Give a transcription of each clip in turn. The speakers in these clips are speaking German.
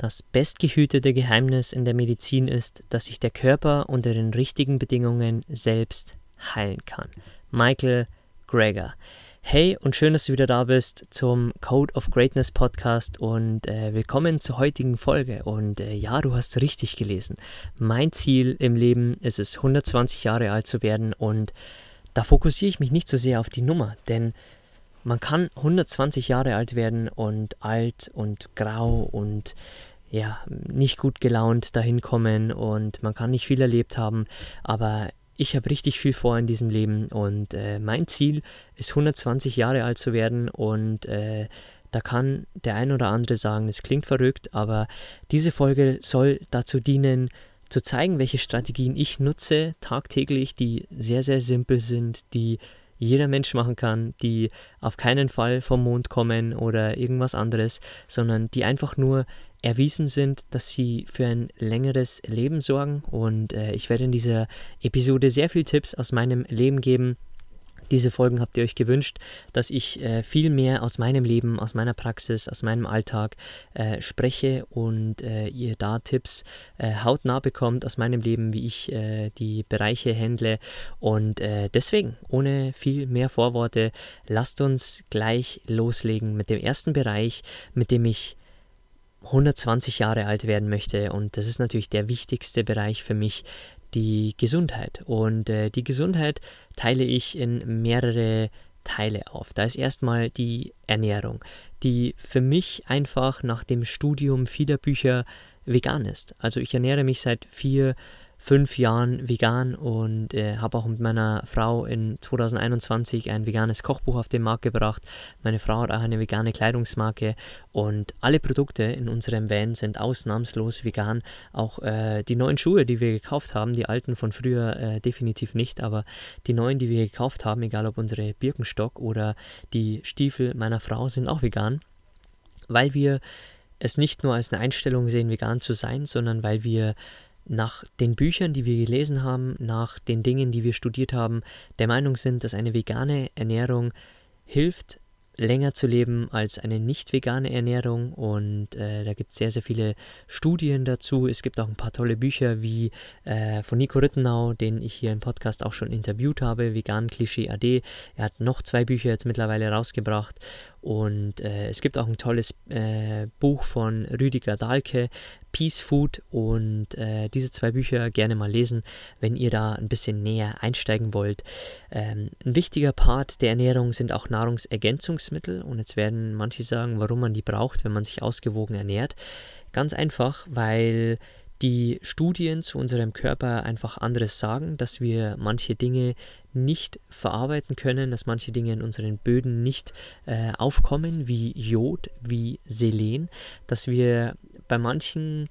Das bestgehütete Geheimnis in der Medizin ist, dass sich der Körper unter den richtigen Bedingungen selbst heilen kann. Michael Greger. Hey und schön, dass du wieder da bist zum Code of Greatness Podcast und äh, willkommen zur heutigen Folge. Und äh, ja, du hast richtig gelesen. Mein Ziel im Leben ist es, 120 Jahre alt zu werden und da fokussiere ich mich nicht so sehr auf die Nummer, denn man kann 120 Jahre alt werden und alt und grau und ja, nicht gut gelaunt dahin kommen und man kann nicht viel erlebt haben, aber ich habe richtig viel vor in diesem Leben und äh, mein Ziel ist 120 Jahre alt zu werden und äh, da kann der ein oder andere sagen, es klingt verrückt, aber diese Folge soll dazu dienen, zu zeigen, welche Strategien ich nutze tagtäglich, die sehr, sehr simpel sind, die jeder Mensch machen kann, die auf keinen Fall vom Mond kommen oder irgendwas anderes, sondern die einfach nur erwiesen sind, dass sie für ein längeres Leben sorgen. Und äh, ich werde in dieser Episode sehr viele Tipps aus meinem Leben geben. Diese Folgen habt ihr euch gewünscht, dass ich äh, viel mehr aus meinem Leben, aus meiner Praxis, aus meinem Alltag äh, spreche und äh, ihr da Tipps äh, hautnah bekommt aus meinem Leben, wie ich äh, die Bereiche handle. Und deswegen, ohne viel mehr Vorworte, lasst uns gleich loslegen mit dem ersten Bereich, mit dem ich 120 Jahre alt werden möchte. Und das ist natürlich der wichtigste Bereich für mich, die Gesundheit. Und äh, die Gesundheit teile ich in mehrere Teile auf. Da ist erstmal die Ernährung, die für mich einfach nach dem Studium vieler Bücher vegan ist. Also ich ernähre mich seit vier fünf Jahren vegan und äh, habe auch mit meiner Frau in 2021 ein veganes Kochbuch auf den Markt gebracht. Meine Frau hat auch eine vegane Kleidungsmarke und alle Produkte in unserem Van sind ausnahmslos vegan. Auch äh, die neuen Schuhe, die wir gekauft haben, die alten von früher äh, definitiv nicht, aber die neuen, die wir gekauft haben, egal ob unsere Birkenstock oder die Stiefel meiner Frau, sind auch vegan, weil wir es nicht nur als eine Einstellung sehen, vegan zu sein, sondern weil wir nach den Büchern, die wir gelesen haben, nach den Dingen, die wir studiert haben, der Meinung sind, dass eine vegane Ernährung hilft, länger zu leben als eine nicht vegane Ernährung und äh, da gibt es sehr, sehr viele Studien dazu. Es gibt auch ein paar tolle Bücher wie äh, von Nico Rittenau, den ich hier im Podcast auch schon interviewt habe, Vegan Klischee AD. Er hat noch zwei Bücher jetzt mittlerweile rausgebracht und äh, es gibt auch ein tolles äh, Buch von Rüdiger Dahlke, Peace Food. Und äh, diese zwei Bücher gerne mal lesen, wenn ihr da ein bisschen näher einsteigen wollt. Ähm, ein wichtiger Part der Ernährung sind auch Nahrungsergänzungsmittel. Und jetzt werden manche sagen, warum man die braucht, wenn man sich ausgewogen ernährt. Ganz einfach, weil die Studien zu unserem Körper einfach anderes sagen, dass wir manche Dinge nicht verarbeiten können, dass manche Dinge in unseren Böden nicht äh, aufkommen, wie Jod, wie Selen, dass wir bei manchen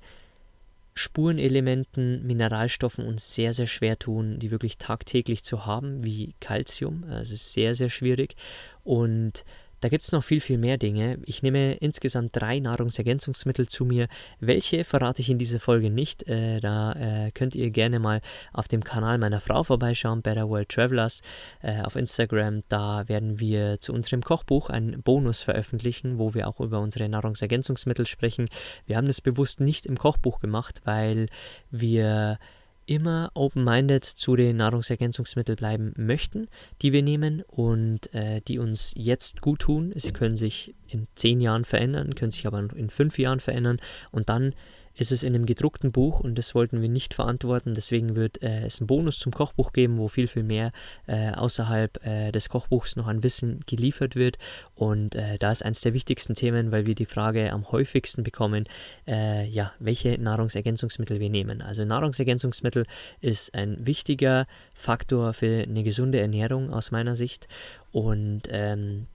Spurenelementen, Mineralstoffen uns sehr, sehr schwer tun, die wirklich tagtäglich zu haben, wie Calcium. Es ist sehr, sehr schwierig. Und da gibt es noch viel, viel mehr Dinge. Ich nehme insgesamt drei Nahrungsergänzungsmittel zu mir. Welche verrate ich in dieser Folge nicht. Äh, da äh, könnt ihr gerne mal auf dem Kanal meiner Frau vorbeischauen, Better World Travelers, äh, auf Instagram. Da werden wir zu unserem Kochbuch einen Bonus veröffentlichen, wo wir auch über unsere Nahrungsergänzungsmittel sprechen. Wir haben das bewusst nicht im Kochbuch gemacht, weil wir immer open-minded zu den Nahrungsergänzungsmitteln bleiben möchten, die wir nehmen und äh, die uns jetzt gut tun. Sie können sich in zehn Jahren verändern, können sich aber in fünf Jahren verändern und dann ist es in einem gedruckten Buch und das wollten wir nicht verantworten. Deswegen wird äh, es einen Bonus zum Kochbuch geben, wo viel, viel mehr äh, außerhalb äh, des Kochbuchs noch an Wissen geliefert wird. Und äh, da ist eines der wichtigsten Themen, weil wir die Frage am häufigsten bekommen, äh, ja, welche Nahrungsergänzungsmittel wir nehmen. Also Nahrungsergänzungsmittel ist ein wichtiger Faktor für eine gesunde Ernährung aus meiner Sicht. Und ähm,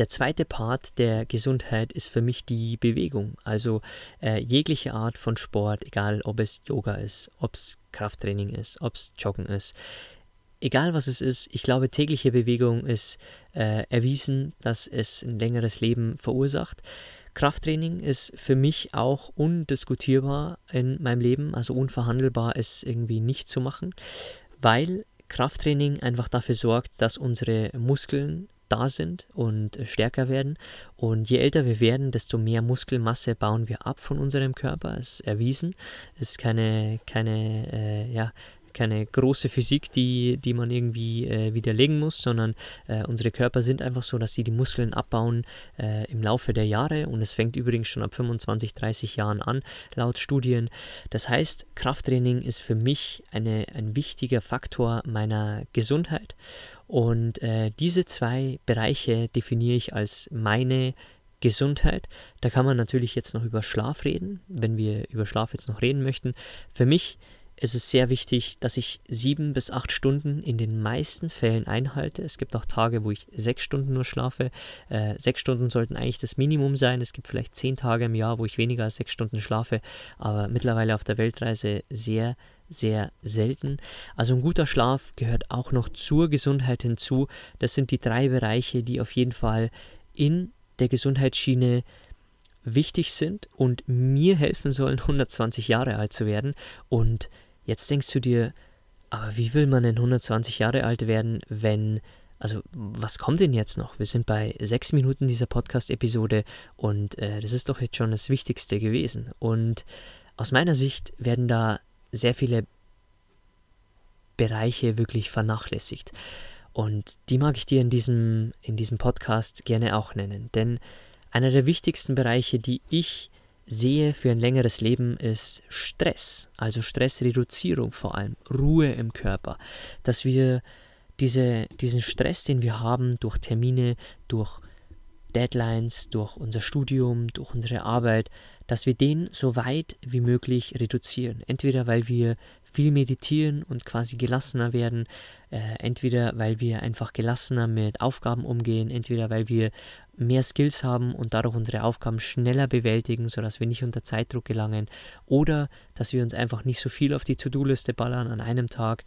der zweite Part der Gesundheit ist für mich die Bewegung. Also äh, jegliche Art von Sport, egal ob es Yoga ist, ob es Krafttraining ist, ob es Joggen ist. Egal was es ist, ich glaube, tägliche Bewegung ist äh, erwiesen, dass es ein längeres Leben verursacht. Krafttraining ist für mich auch undiskutierbar in meinem Leben, also unverhandelbar, es irgendwie nicht zu machen, weil Krafttraining einfach dafür sorgt, dass unsere Muskeln da sind und stärker werden. Und je älter wir werden, desto mehr Muskelmasse bauen wir ab von unserem Körper. Das ist erwiesen. Es ist keine, keine, äh, ja, keine große Physik, die, die man irgendwie äh, widerlegen muss, sondern äh, unsere Körper sind einfach so, dass sie die Muskeln abbauen äh, im Laufe der Jahre und es fängt übrigens schon ab 25, 30 Jahren an, laut Studien. Das heißt, Krafttraining ist für mich eine, ein wichtiger Faktor meiner Gesundheit und äh, diese zwei Bereiche definiere ich als meine Gesundheit. Da kann man natürlich jetzt noch über Schlaf reden, wenn wir über Schlaf jetzt noch reden möchten. Für mich ist es sehr wichtig, dass ich sieben bis acht Stunden in den meisten Fällen einhalte. Es gibt auch Tage, wo ich sechs Stunden nur schlafe. Äh, sechs Stunden sollten eigentlich das Minimum sein. Es gibt vielleicht zehn Tage im Jahr, wo ich weniger als sechs Stunden schlafe, aber mittlerweile auf der Weltreise sehr, sehr selten. Also ein guter Schlaf gehört auch noch zur Gesundheit hinzu. Das sind die drei Bereiche, die auf jeden Fall in der Gesundheitsschiene wichtig sind und mir helfen sollen, 120 Jahre alt zu werden. Und jetzt denkst du dir, aber wie will man denn 120 Jahre alt werden, wenn, also was kommt denn jetzt noch? Wir sind bei sechs Minuten dieser Podcast-Episode und äh, das ist doch jetzt schon das Wichtigste gewesen. Und aus meiner Sicht werden da sehr viele Bereiche wirklich vernachlässigt. Und die mag ich dir in diesem, in diesem Podcast gerne auch nennen. Denn einer der wichtigsten Bereiche, die ich sehe für ein längeres Leben, ist Stress. Also Stressreduzierung vor allem, Ruhe im Körper. Dass wir diese, diesen Stress, den wir haben durch Termine, durch Deadlines, durch unser Studium, durch unsere Arbeit, dass wir den so weit wie möglich reduzieren. Entweder weil wir viel meditieren und quasi gelassener werden, äh, entweder weil wir einfach gelassener mit Aufgaben umgehen, entweder weil wir mehr Skills haben und dadurch unsere Aufgaben schneller bewältigen, sodass wir nicht unter Zeitdruck gelangen, oder dass wir uns einfach nicht so viel auf die To-Do-Liste ballern an einem Tag.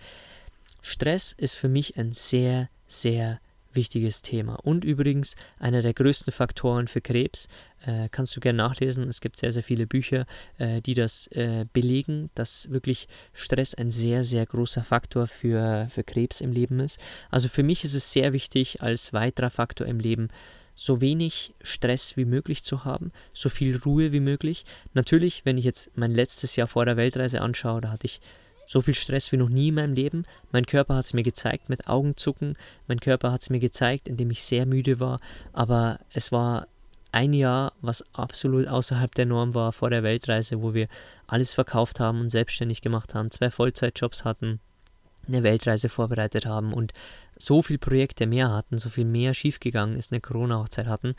Stress ist für mich ein sehr, sehr wichtiges Thema. Und übrigens einer der größten Faktoren für Krebs. Äh, kannst du gerne nachlesen. Es gibt sehr, sehr viele Bücher, äh, die das äh, belegen, dass wirklich Stress ein sehr, sehr großer Faktor für, für Krebs im Leben ist. Also für mich ist es sehr wichtig, als weiterer Faktor im Leben so wenig Stress wie möglich zu haben, so viel Ruhe wie möglich. Natürlich, wenn ich jetzt mein letztes Jahr vor der Weltreise anschaue, da hatte ich so viel Stress wie noch nie in meinem Leben. Mein Körper hat es mir gezeigt mit Augenzucken. Mein Körper hat es mir gezeigt, indem ich sehr müde war. Aber es war ein Jahr, was absolut außerhalb der Norm war vor der Weltreise, wo wir alles verkauft haben und selbstständig gemacht haben, zwei Vollzeitjobs hatten, eine Weltreise vorbereitet haben und so viele Projekte mehr hatten, so viel mehr schiefgegangen ist, eine Corona-Hochzeit hatten.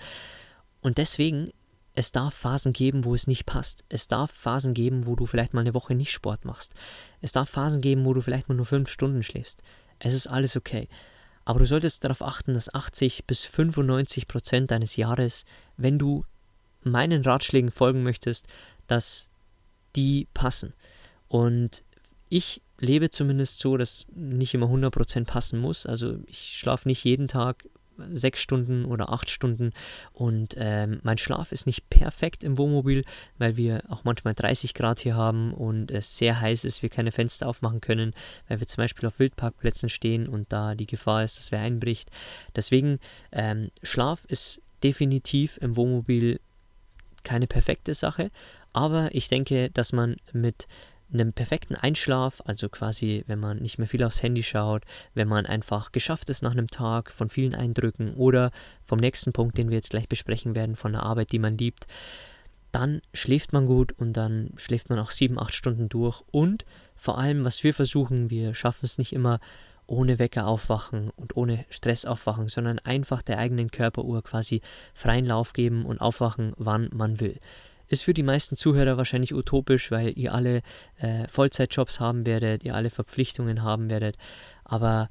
Und deswegen es darf Phasen geben, wo es nicht passt. Es darf Phasen geben, wo du vielleicht mal eine Woche nicht Sport machst. Es darf Phasen geben, wo du vielleicht mal nur fünf Stunden schläfst. Es ist alles okay. Aber du solltest darauf achten, dass 80 bis 95 Prozent deines Jahres, wenn du meinen Ratschlägen folgen möchtest, dass die passen. Und ich lebe zumindest so, dass nicht immer 100% passen muss. Also ich schlafe nicht jeden Tag sechs Stunden oder acht Stunden und ähm, mein Schlaf ist nicht perfekt im Wohnmobil, weil wir auch manchmal 30 Grad hier haben und es sehr heiß ist, wir keine Fenster aufmachen können, weil wir zum Beispiel auf Wildparkplätzen stehen und da die Gefahr ist, dass wer einbricht. Deswegen, ähm, Schlaf ist definitiv im Wohnmobil keine perfekte Sache, aber ich denke, dass man mit einem perfekten Einschlaf, also quasi, wenn man nicht mehr viel aufs Handy schaut, wenn man einfach geschafft ist nach einem Tag von vielen Eindrücken oder vom nächsten Punkt, den wir jetzt gleich besprechen werden, von der Arbeit, die man liebt, dann schläft man gut und dann schläft man auch sieben, acht Stunden durch. Und vor allem, was wir versuchen, wir schaffen es nicht immer ohne Wecker aufwachen und ohne Stress aufwachen, sondern einfach der eigenen Körperuhr quasi freien Lauf geben und aufwachen, wann man will. Ist für die meisten Zuhörer wahrscheinlich utopisch, weil ihr alle äh, Vollzeitjobs haben werdet, ihr alle Verpflichtungen haben werdet. Aber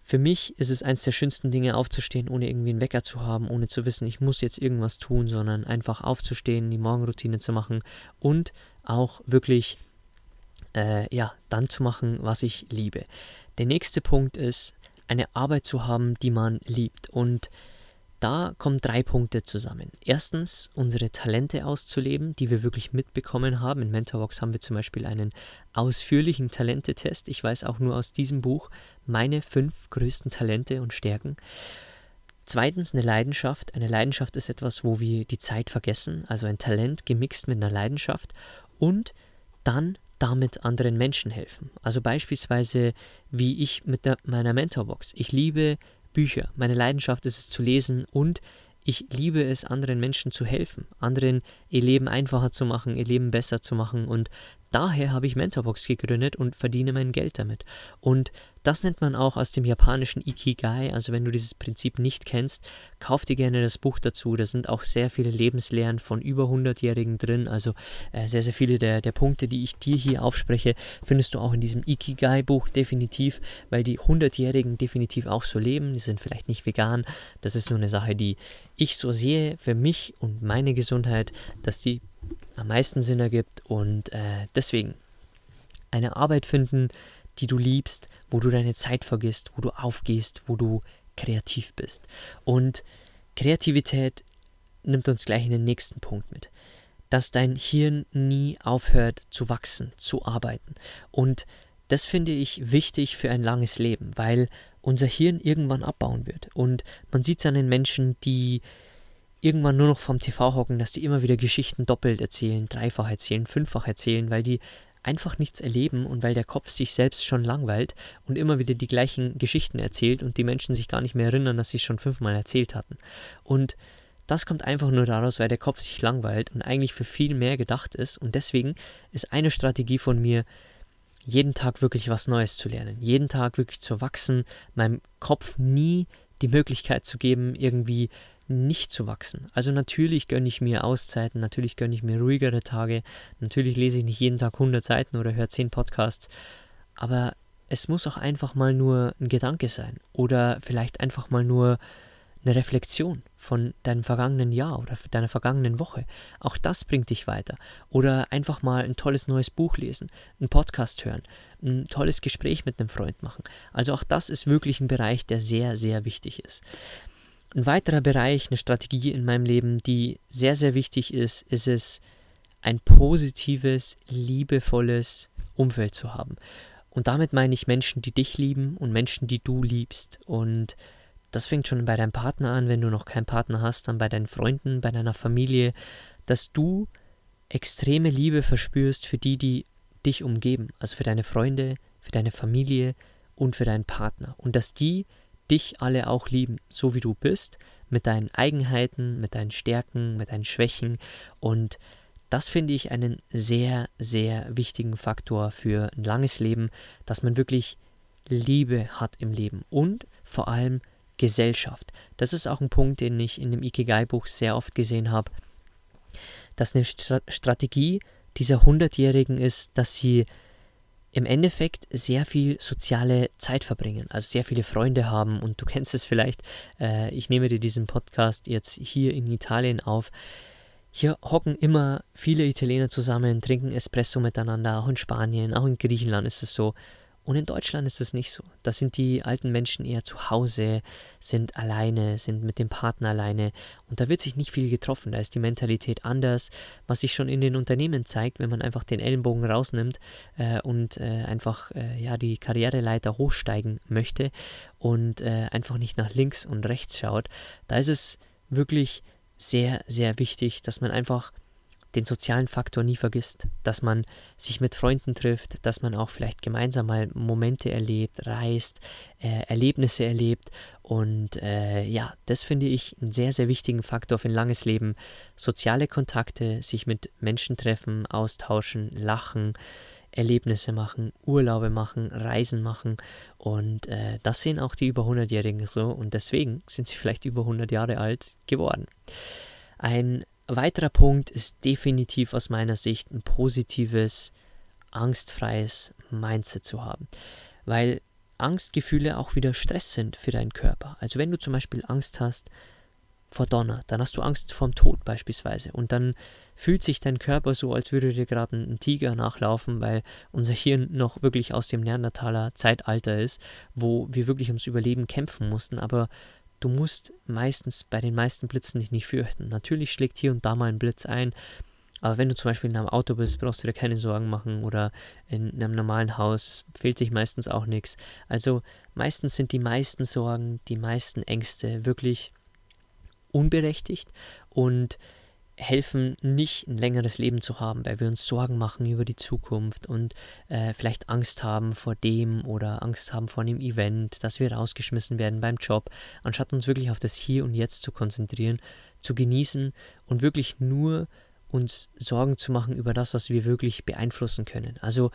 für mich ist es eines der schönsten Dinge, aufzustehen, ohne irgendwie einen Wecker zu haben, ohne zu wissen, ich muss jetzt irgendwas tun, sondern einfach aufzustehen, die Morgenroutine zu machen und auch wirklich, äh, ja, dann zu machen, was ich liebe. Der nächste Punkt ist, eine Arbeit zu haben, die man liebt. Und da kommen drei Punkte zusammen. Erstens, unsere Talente auszuleben, die wir wirklich mitbekommen haben. In Mentorbox haben wir zum Beispiel einen ausführlichen Talentetest. Ich weiß auch nur aus diesem Buch meine fünf größten Talente und Stärken. Zweitens eine Leidenschaft. Eine Leidenschaft ist etwas, wo wir die Zeit vergessen, also ein Talent gemixt mit einer Leidenschaft. Und dann damit anderen Menschen helfen. Also beispielsweise wie ich mit der, meiner Mentorbox. Ich liebe Bücher. Meine Leidenschaft ist es zu lesen und ich liebe es, anderen Menschen zu helfen, anderen ihr Leben einfacher zu machen, ihr Leben besser zu machen. Und daher habe ich Mentorbox gegründet und verdiene mein Geld damit. Und das nennt man auch aus dem japanischen Ikigai. Also wenn du dieses Prinzip nicht kennst, kauf dir gerne das Buch dazu. Da sind auch sehr viele Lebenslehren von über 100-Jährigen drin. Also äh, sehr, sehr viele der, der Punkte, die ich dir hier aufspreche, findest du auch in diesem Ikigai-Buch definitiv, weil die 100-Jährigen definitiv auch so leben. Die sind vielleicht nicht vegan. Das ist nur eine Sache, die ich so sehe für mich und meine Gesundheit, dass die am meisten Sinn ergibt. Und äh, deswegen eine Arbeit finden, die du liebst, wo du deine Zeit vergisst, wo du aufgehst, wo du kreativ bist. Und Kreativität nimmt uns gleich in den nächsten Punkt mit. Dass dein Hirn nie aufhört zu wachsen, zu arbeiten. Und das finde ich wichtig für ein langes Leben, weil unser Hirn irgendwann abbauen wird. Und man sieht es an den Menschen, die irgendwann nur noch vom TV hocken, dass die immer wieder Geschichten doppelt erzählen, dreifach erzählen, fünffach erzählen, weil die einfach nichts erleben und weil der Kopf sich selbst schon langweilt und immer wieder die gleichen Geschichten erzählt und die Menschen sich gar nicht mehr erinnern, dass sie es schon fünfmal erzählt hatten. Und das kommt einfach nur daraus, weil der Kopf sich langweilt und eigentlich für viel mehr gedacht ist. Und deswegen ist eine Strategie von mir, jeden Tag wirklich was Neues zu lernen, jeden Tag wirklich zu wachsen, meinem Kopf nie die Möglichkeit zu geben, irgendwie nicht zu wachsen. Also natürlich gönne ich mir Auszeiten, natürlich gönne ich mir ruhigere Tage, natürlich lese ich nicht jeden Tag 100 Seiten oder höre 10 Podcasts, aber es muss auch einfach mal nur ein Gedanke sein oder vielleicht einfach mal nur eine Reflexion von deinem vergangenen Jahr oder deiner vergangenen Woche. Auch das bringt dich weiter. Oder einfach mal ein tolles neues Buch lesen, einen Podcast hören, ein tolles Gespräch mit einem Freund machen. Also auch das ist wirklich ein Bereich, der sehr, sehr wichtig ist. Ein weiterer Bereich, eine Strategie in meinem Leben, die sehr, sehr wichtig ist, ist es, ein positives, liebevolles Umfeld zu haben. Und damit meine ich Menschen, die dich lieben und Menschen, die du liebst. Und das fängt schon bei deinem Partner an, wenn du noch keinen Partner hast, dann bei deinen Freunden, bei deiner Familie, dass du extreme Liebe verspürst für die, die dich umgeben, also für deine Freunde, für deine Familie und für deinen Partner. Und dass die dich alle auch lieben, so wie du bist, mit deinen Eigenheiten, mit deinen Stärken, mit deinen Schwächen. Und das finde ich einen sehr, sehr wichtigen Faktor für ein langes Leben, dass man wirklich Liebe hat im Leben und vor allem Gesellschaft. Das ist auch ein Punkt, den ich in dem Ikigai-Buch sehr oft gesehen habe, dass eine Strategie dieser Hundertjährigen ist, dass sie im Endeffekt sehr viel soziale Zeit verbringen, also sehr viele Freunde haben und du kennst es vielleicht, äh, ich nehme dir diesen Podcast jetzt hier in Italien auf. Hier hocken immer viele Italiener zusammen, trinken Espresso miteinander, auch in Spanien, auch in Griechenland ist es so. Und in Deutschland ist es nicht so. Da sind die alten Menschen eher zu Hause, sind alleine, sind mit dem Partner alleine und da wird sich nicht viel getroffen. Da ist die Mentalität anders, was sich schon in den Unternehmen zeigt, wenn man einfach den Ellenbogen rausnimmt äh, und äh, einfach äh, ja die Karriereleiter hochsteigen möchte und äh, einfach nicht nach links und rechts schaut. Da ist es wirklich sehr, sehr wichtig, dass man einfach den sozialen Faktor nie vergisst, dass man sich mit Freunden trifft, dass man auch vielleicht gemeinsam mal Momente erlebt, reist, äh, Erlebnisse erlebt und äh, ja, das finde ich einen sehr, sehr wichtigen Faktor für ein langes Leben. Soziale Kontakte, sich mit Menschen treffen, austauschen, lachen, Erlebnisse machen, Urlaube machen, Reisen machen und äh, das sehen auch die über 100-Jährigen so und deswegen sind sie vielleicht über 100 Jahre alt geworden. Ein weiterer Punkt ist definitiv aus meiner Sicht ein positives, angstfreies Mindset zu haben, weil Angstgefühle auch wieder Stress sind für deinen Körper. Also wenn du zum Beispiel Angst hast vor Donner, dann hast du Angst vom Tod beispielsweise. Und dann fühlt sich dein Körper so, als würde dir gerade ein Tiger nachlaufen, weil unser Hirn noch wirklich aus dem Neandertaler Zeitalter ist, wo wir wirklich ums Überleben kämpfen mussten, aber du musst meistens bei den meisten Blitzen dich nicht fürchten. Natürlich schlägt hier und da mal ein Blitz ein, aber wenn du zum Beispiel in einem Auto bist, brauchst du dir keine Sorgen machen oder in einem normalen Haus fehlt sich meistens auch nichts. Also meistens sind die meisten Sorgen, die meisten Ängste wirklich unberechtigt und helfen nicht ein längeres Leben zu haben, weil wir uns Sorgen machen über die Zukunft und äh, vielleicht Angst haben vor dem oder Angst haben vor einem Event, dass wir rausgeschmissen werden beim Job, anstatt uns wirklich auf das Hier und Jetzt zu konzentrieren, zu genießen und wirklich nur uns Sorgen zu machen über das, was wir wirklich beeinflussen können. Also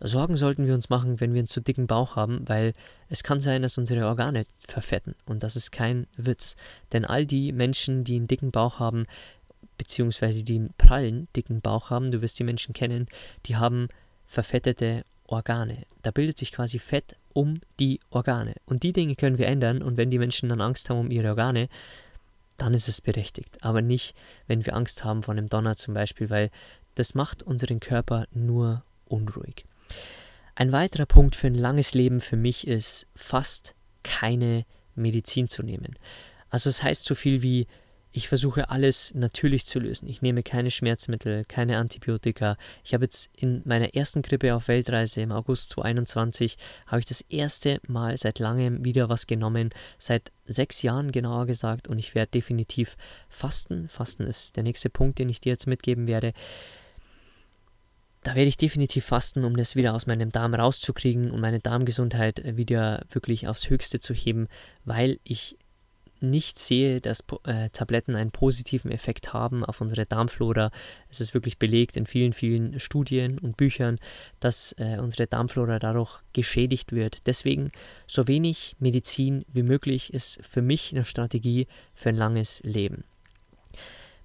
Sorgen sollten wir uns machen, wenn wir einen zu dicken Bauch haben, weil es kann sein, dass unsere Organe verfetten. Und das ist kein Witz. Denn all die Menschen, die einen dicken Bauch haben, beziehungsweise die einen prallen, dicken Bauch haben, du wirst die Menschen kennen, die haben verfettete Organe. Da bildet sich quasi Fett um die Organe. Und die Dinge können wir ändern. Und wenn die Menschen dann Angst haben um ihre Organe, dann ist es berechtigt. Aber nicht, wenn wir Angst haben vor einem Donner zum Beispiel, weil das macht unseren Körper nur unruhig. Ein weiterer Punkt für ein langes Leben für mich ist fast keine Medizin zu nehmen. Also es das heißt so viel wie ich versuche alles natürlich zu lösen. Ich nehme keine Schmerzmittel, keine Antibiotika. Ich habe jetzt in meiner ersten Grippe auf Weltreise im August 2021 habe ich das erste Mal seit langem wieder was genommen, seit sechs Jahren genauer gesagt. Und ich werde definitiv fasten. Fasten ist der nächste Punkt, den ich dir jetzt mitgeben werde. Da werde ich definitiv fasten, um das wieder aus meinem Darm rauszukriegen und meine Darmgesundheit wieder wirklich aufs Höchste zu heben, weil ich nicht sehe, dass äh, Tabletten einen positiven Effekt haben auf unsere Darmflora. Es ist wirklich belegt in vielen, vielen Studien und Büchern, dass äh, unsere Darmflora dadurch geschädigt wird. Deswegen so wenig Medizin wie möglich ist für mich eine Strategie für ein langes Leben.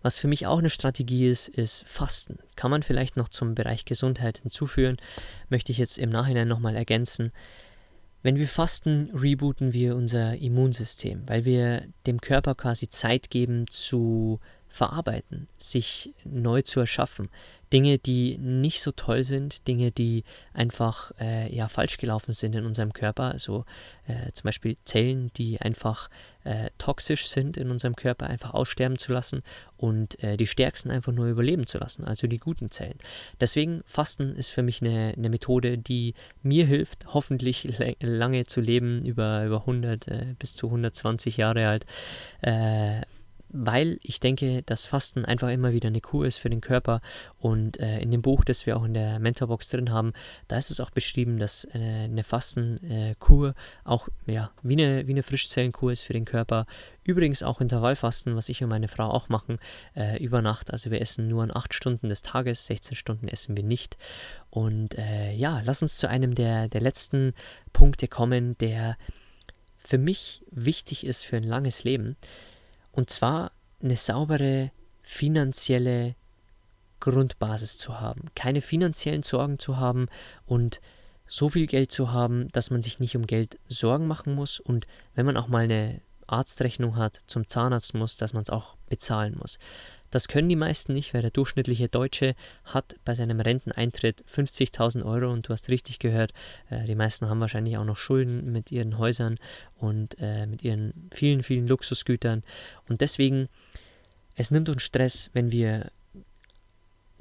Was für mich auch eine Strategie ist, ist Fasten. Kann man vielleicht noch zum Bereich Gesundheit hinzuführen, möchte ich jetzt im Nachhinein nochmal ergänzen. Wenn wir fasten, rebooten wir unser Immunsystem, weil wir dem Körper quasi Zeit geben zu verarbeiten, sich neu zu erschaffen. Dinge, die nicht so toll sind, Dinge, die einfach äh, ja, falsch gelaufen sind in unserem Körper, also äh, zum Beispiel Zellen, die einfach äh, toxisch sind in unserem Körper, einfach aussterben zu lassen und äh, die stärksten einfach nur überleben zu lassen, also die guten Zellen. Deswegen Fasten ist für mich eine, eine Methode, die mir hilft, hoffentlich lange zu leben, über, über 100 äh, bis zu 120 Jahre alt äh, weil ich denke, dass Fasten einfach immer wieder eine Kur ist für den Körper. Und äh, in dem Buch, das wir auch in der Mentorbox drin haben, da ist es auch beschrieben, dass äh, eine Fastenkur äh, auch ja, wie, eine, wie eine Frischzellenkur ist für den Körper. Übrigens auch Intervallfasten, was ich und meine Frau auch machen, äh, über Nacht. Also wir essen nur an 8 Stunden des Tages, 16 Stunden essen wir nicht. Und äh, ja, lass uns zu einem der, der letzten Punkte kommen, der für mich wichtig ist für ein langes Leben. Und zwar eine saubere finanzielle Grundbasis zu haben, keine finanziellen Sorgen zu haben und so viel Geld zu haben, dass man sich nicht um Geld Sorgen machen muss und wenn man auch mal eine Arztrechnung hat, zum Zahnarzt muss, dass man es auch bezahlen muss. Das können die meisten nicht, weil der durchschnittliche Deutsche hat bei seinem Renteneintritt 50.000 Euro und du hast richtig gehört, äh, die meisten haben wahrscheinlich auch noch Schulden mit ihren Häusern und äh, mit ihren vielen, vielen Luxusgütern. Und deswegen, es nimmt uns Stress, wenn wir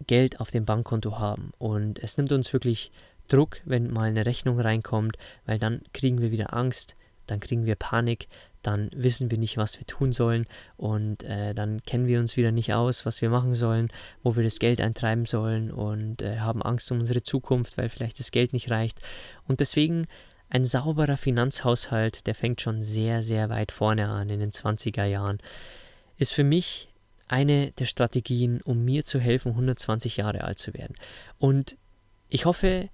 Geld auf dem Bankkonto haben. Und es nimmt uns wirklich Druck, wenn mal eine Rechnung reinkommt, weil dann kriegen wir wieder Angst, dann kriegen wir Panik, dann wissen wir nicht, was wir tun sollen und äh, dann kennen wir uns wieder nicht aus, was wir machen sollen, wo wir das Geld eintreiben sollen und äh, haben Angst um unsere Zukunft, weil vielleicht das Geld nicht reicht. Und deswegen ein sauberer Finanzhaushalt, der fängt schon sehr, sehr weit vorne an in den 20er Jahren, ist für mich eine der Strategien, um mir zu helfen, 120 Jahre alt zu werden. Und ich hoffe,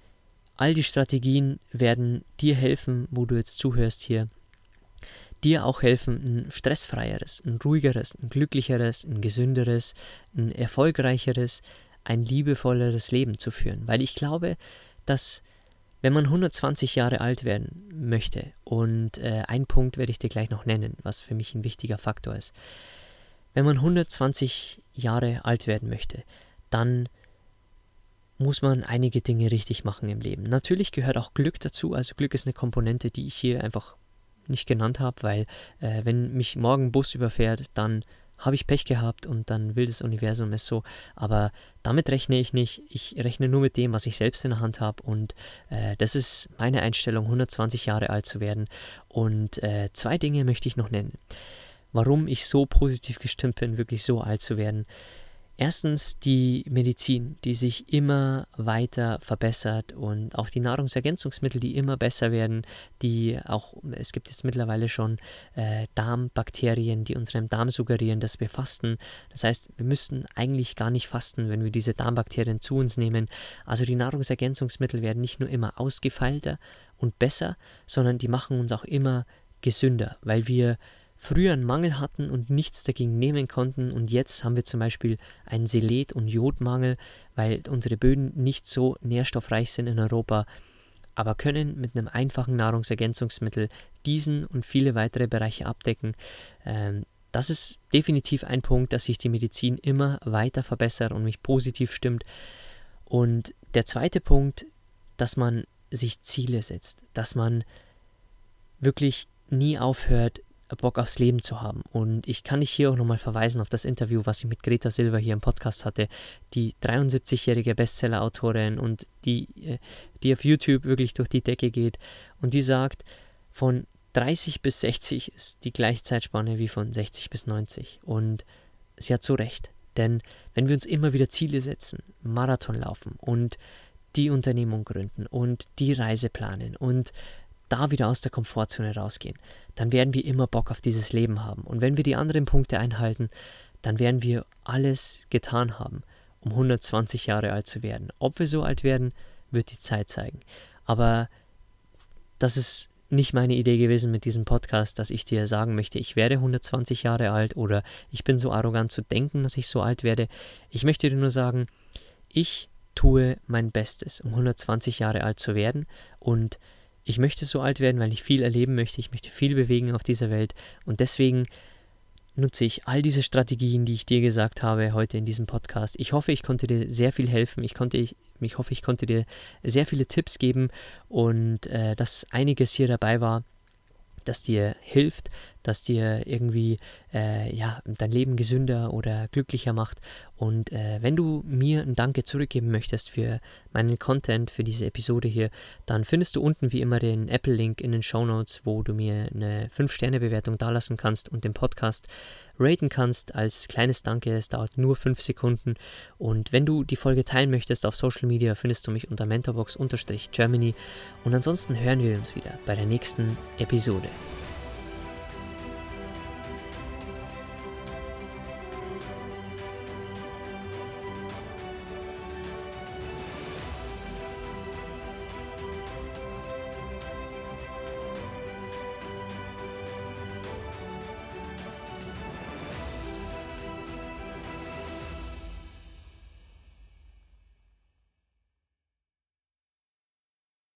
all die Strategien werden dir helfen, wo du jetzt zuhörst hier, dir auch helfen, ein stressfreieres, ein ruhigeres, ein glücklicheres, ein gesünderes, ein erfolgreicheres, ein liebevolleres Leben zu führen. Weil ich glaube, dass wenn man 120 Jahre alt werden möchte, und äh, ein Punkt werde ich dir gleich noch nennen, was für mich ein wichtiger Faktor ist, wenn man 120 Jahre alt werden möchte, dann muss man einige Dinge richtig machen im Leben. Natürlich gehört auch Glück dazu, also Glück ist eine Komponente, die ich hier einfach nicht genannt habe, weil äh, wenn mich morgen Bus überfährt, dann habe ich Pech gehabt und dann will das Universum es so. Aber damit rechne ich nicht. Ich rechne nur mit dem, was ich selbst in der Hand habe. Und äh, das ist meine Einstellung, 120 Jahre alt zu werden. Und äh, zwei Dinge möchte ich noch nennen. Warum ich so positiv gestimmt bin, wirklich so alt zu werden. Erstens die Medizin, die sich immer weiter verbessert und auch die Nahrungsergänzungsmittel, die immer besser werden, die auch, es gibt jetzt mittlerweile schon äh, Darmbakterien, die unserem Darm suggerieren, dass wir fasten. Das heißt, wir müssten eigentlich gar nicht fasten, wenn wir diese Darmbakterien zu uns nehmen. Also die Nahrungsergänzungsmittel werden nicht nur immer ausgefeilter und besser, sondern die machen uns auch immer gesünder, weil wir früher einen Mangel hatten und nichts dagegen nehmen konnten und jetzt haben wir zum Beispiel einen Selet- und Jodmangel, weil unsere Böden nicht so nährstoffreich sind in Europa, aber können mit einem einfachen Nahrungsergänzungsmittel diesen und viele weitere Bereiche abdecken. Ähm, das ist definitiv ein Punkt, dass sich die Medizin immer weiter verbessert und mich positiv stimmt. Und der zweite Punkt, dass man sich Ziele setzt, dass man wirklich nie aufhört, Bock aufs Leben zu haben. Und ich kann dich hier auch nochmal verweisen auf das Interview, was ich mit Greta Silver hier im Podcast hatte, die 73-jährige Bestseller-Autorin und die, äh, die auf YouTube wirklich durch die Decke geht. Und die sagt, von 30 bis 60 ist die Gleichzeitspanne wie von 60 bis 90. Und sie hat so recht. Denn wenn wir uns immer wieder Ziele setzen, Marathon laufen und die Unternehmung gründen und die Reise planen und da wieder aus der Komfortzone rausgehen, dann werden wir immer Bock auf dieses Leben haben. Und wenn wir die anderen Punkte einhalten, dann werden wir alles getan haben, um 120 Jahre alt zu werden. Ob wir so alt werden, wird die Zeit zeigen. Aber das ist nicht meine Idee gewesen mit diesem Podcast, dass ich dir sagen möchte, ich werde 120 Jahre alt oder ich bin so arrogant zu denken, dass ich so alt werde. Ich möchte dir nur sagen, ich tue mein Bestes, um 120 Jahre alt zu werden und ich möchte so alt werden, weil ich viel erleben möchte, ich möchte viel bewegen auf dieser Welt und deswegen nutze ich all diese Strategien, die ich dir gesagt habe heute in diesem Podcast. Ich hoffe, ich konnte dir sehr viel helfen. Ich konnte, ich, hoffe, ich konnte dir sehr viele Tipps geben und äh, dass einiges hier dabei war, das dir hilft, das dir irgendwie äh, ja, dein Leben gesünder oder glücklicher macht. Und äh, wenn du mir ein Danke zurückgeben möchtest für meinen Content, für diese Episode hier, dann findest du unten wie immer den Apple-Link in den Show Notes, wo du mir eine 5-Sterne-Bewertung dalassen kannst und den Podcast raten kannst als kleines Danke. Es dauert nur 5 Sekunden. Und wenn du die Folge teilen möchtest auf Social Media, findest du mich unter mentorbox-germany. Und ansonsten hören wir uns wieder bei der nächsten Episode.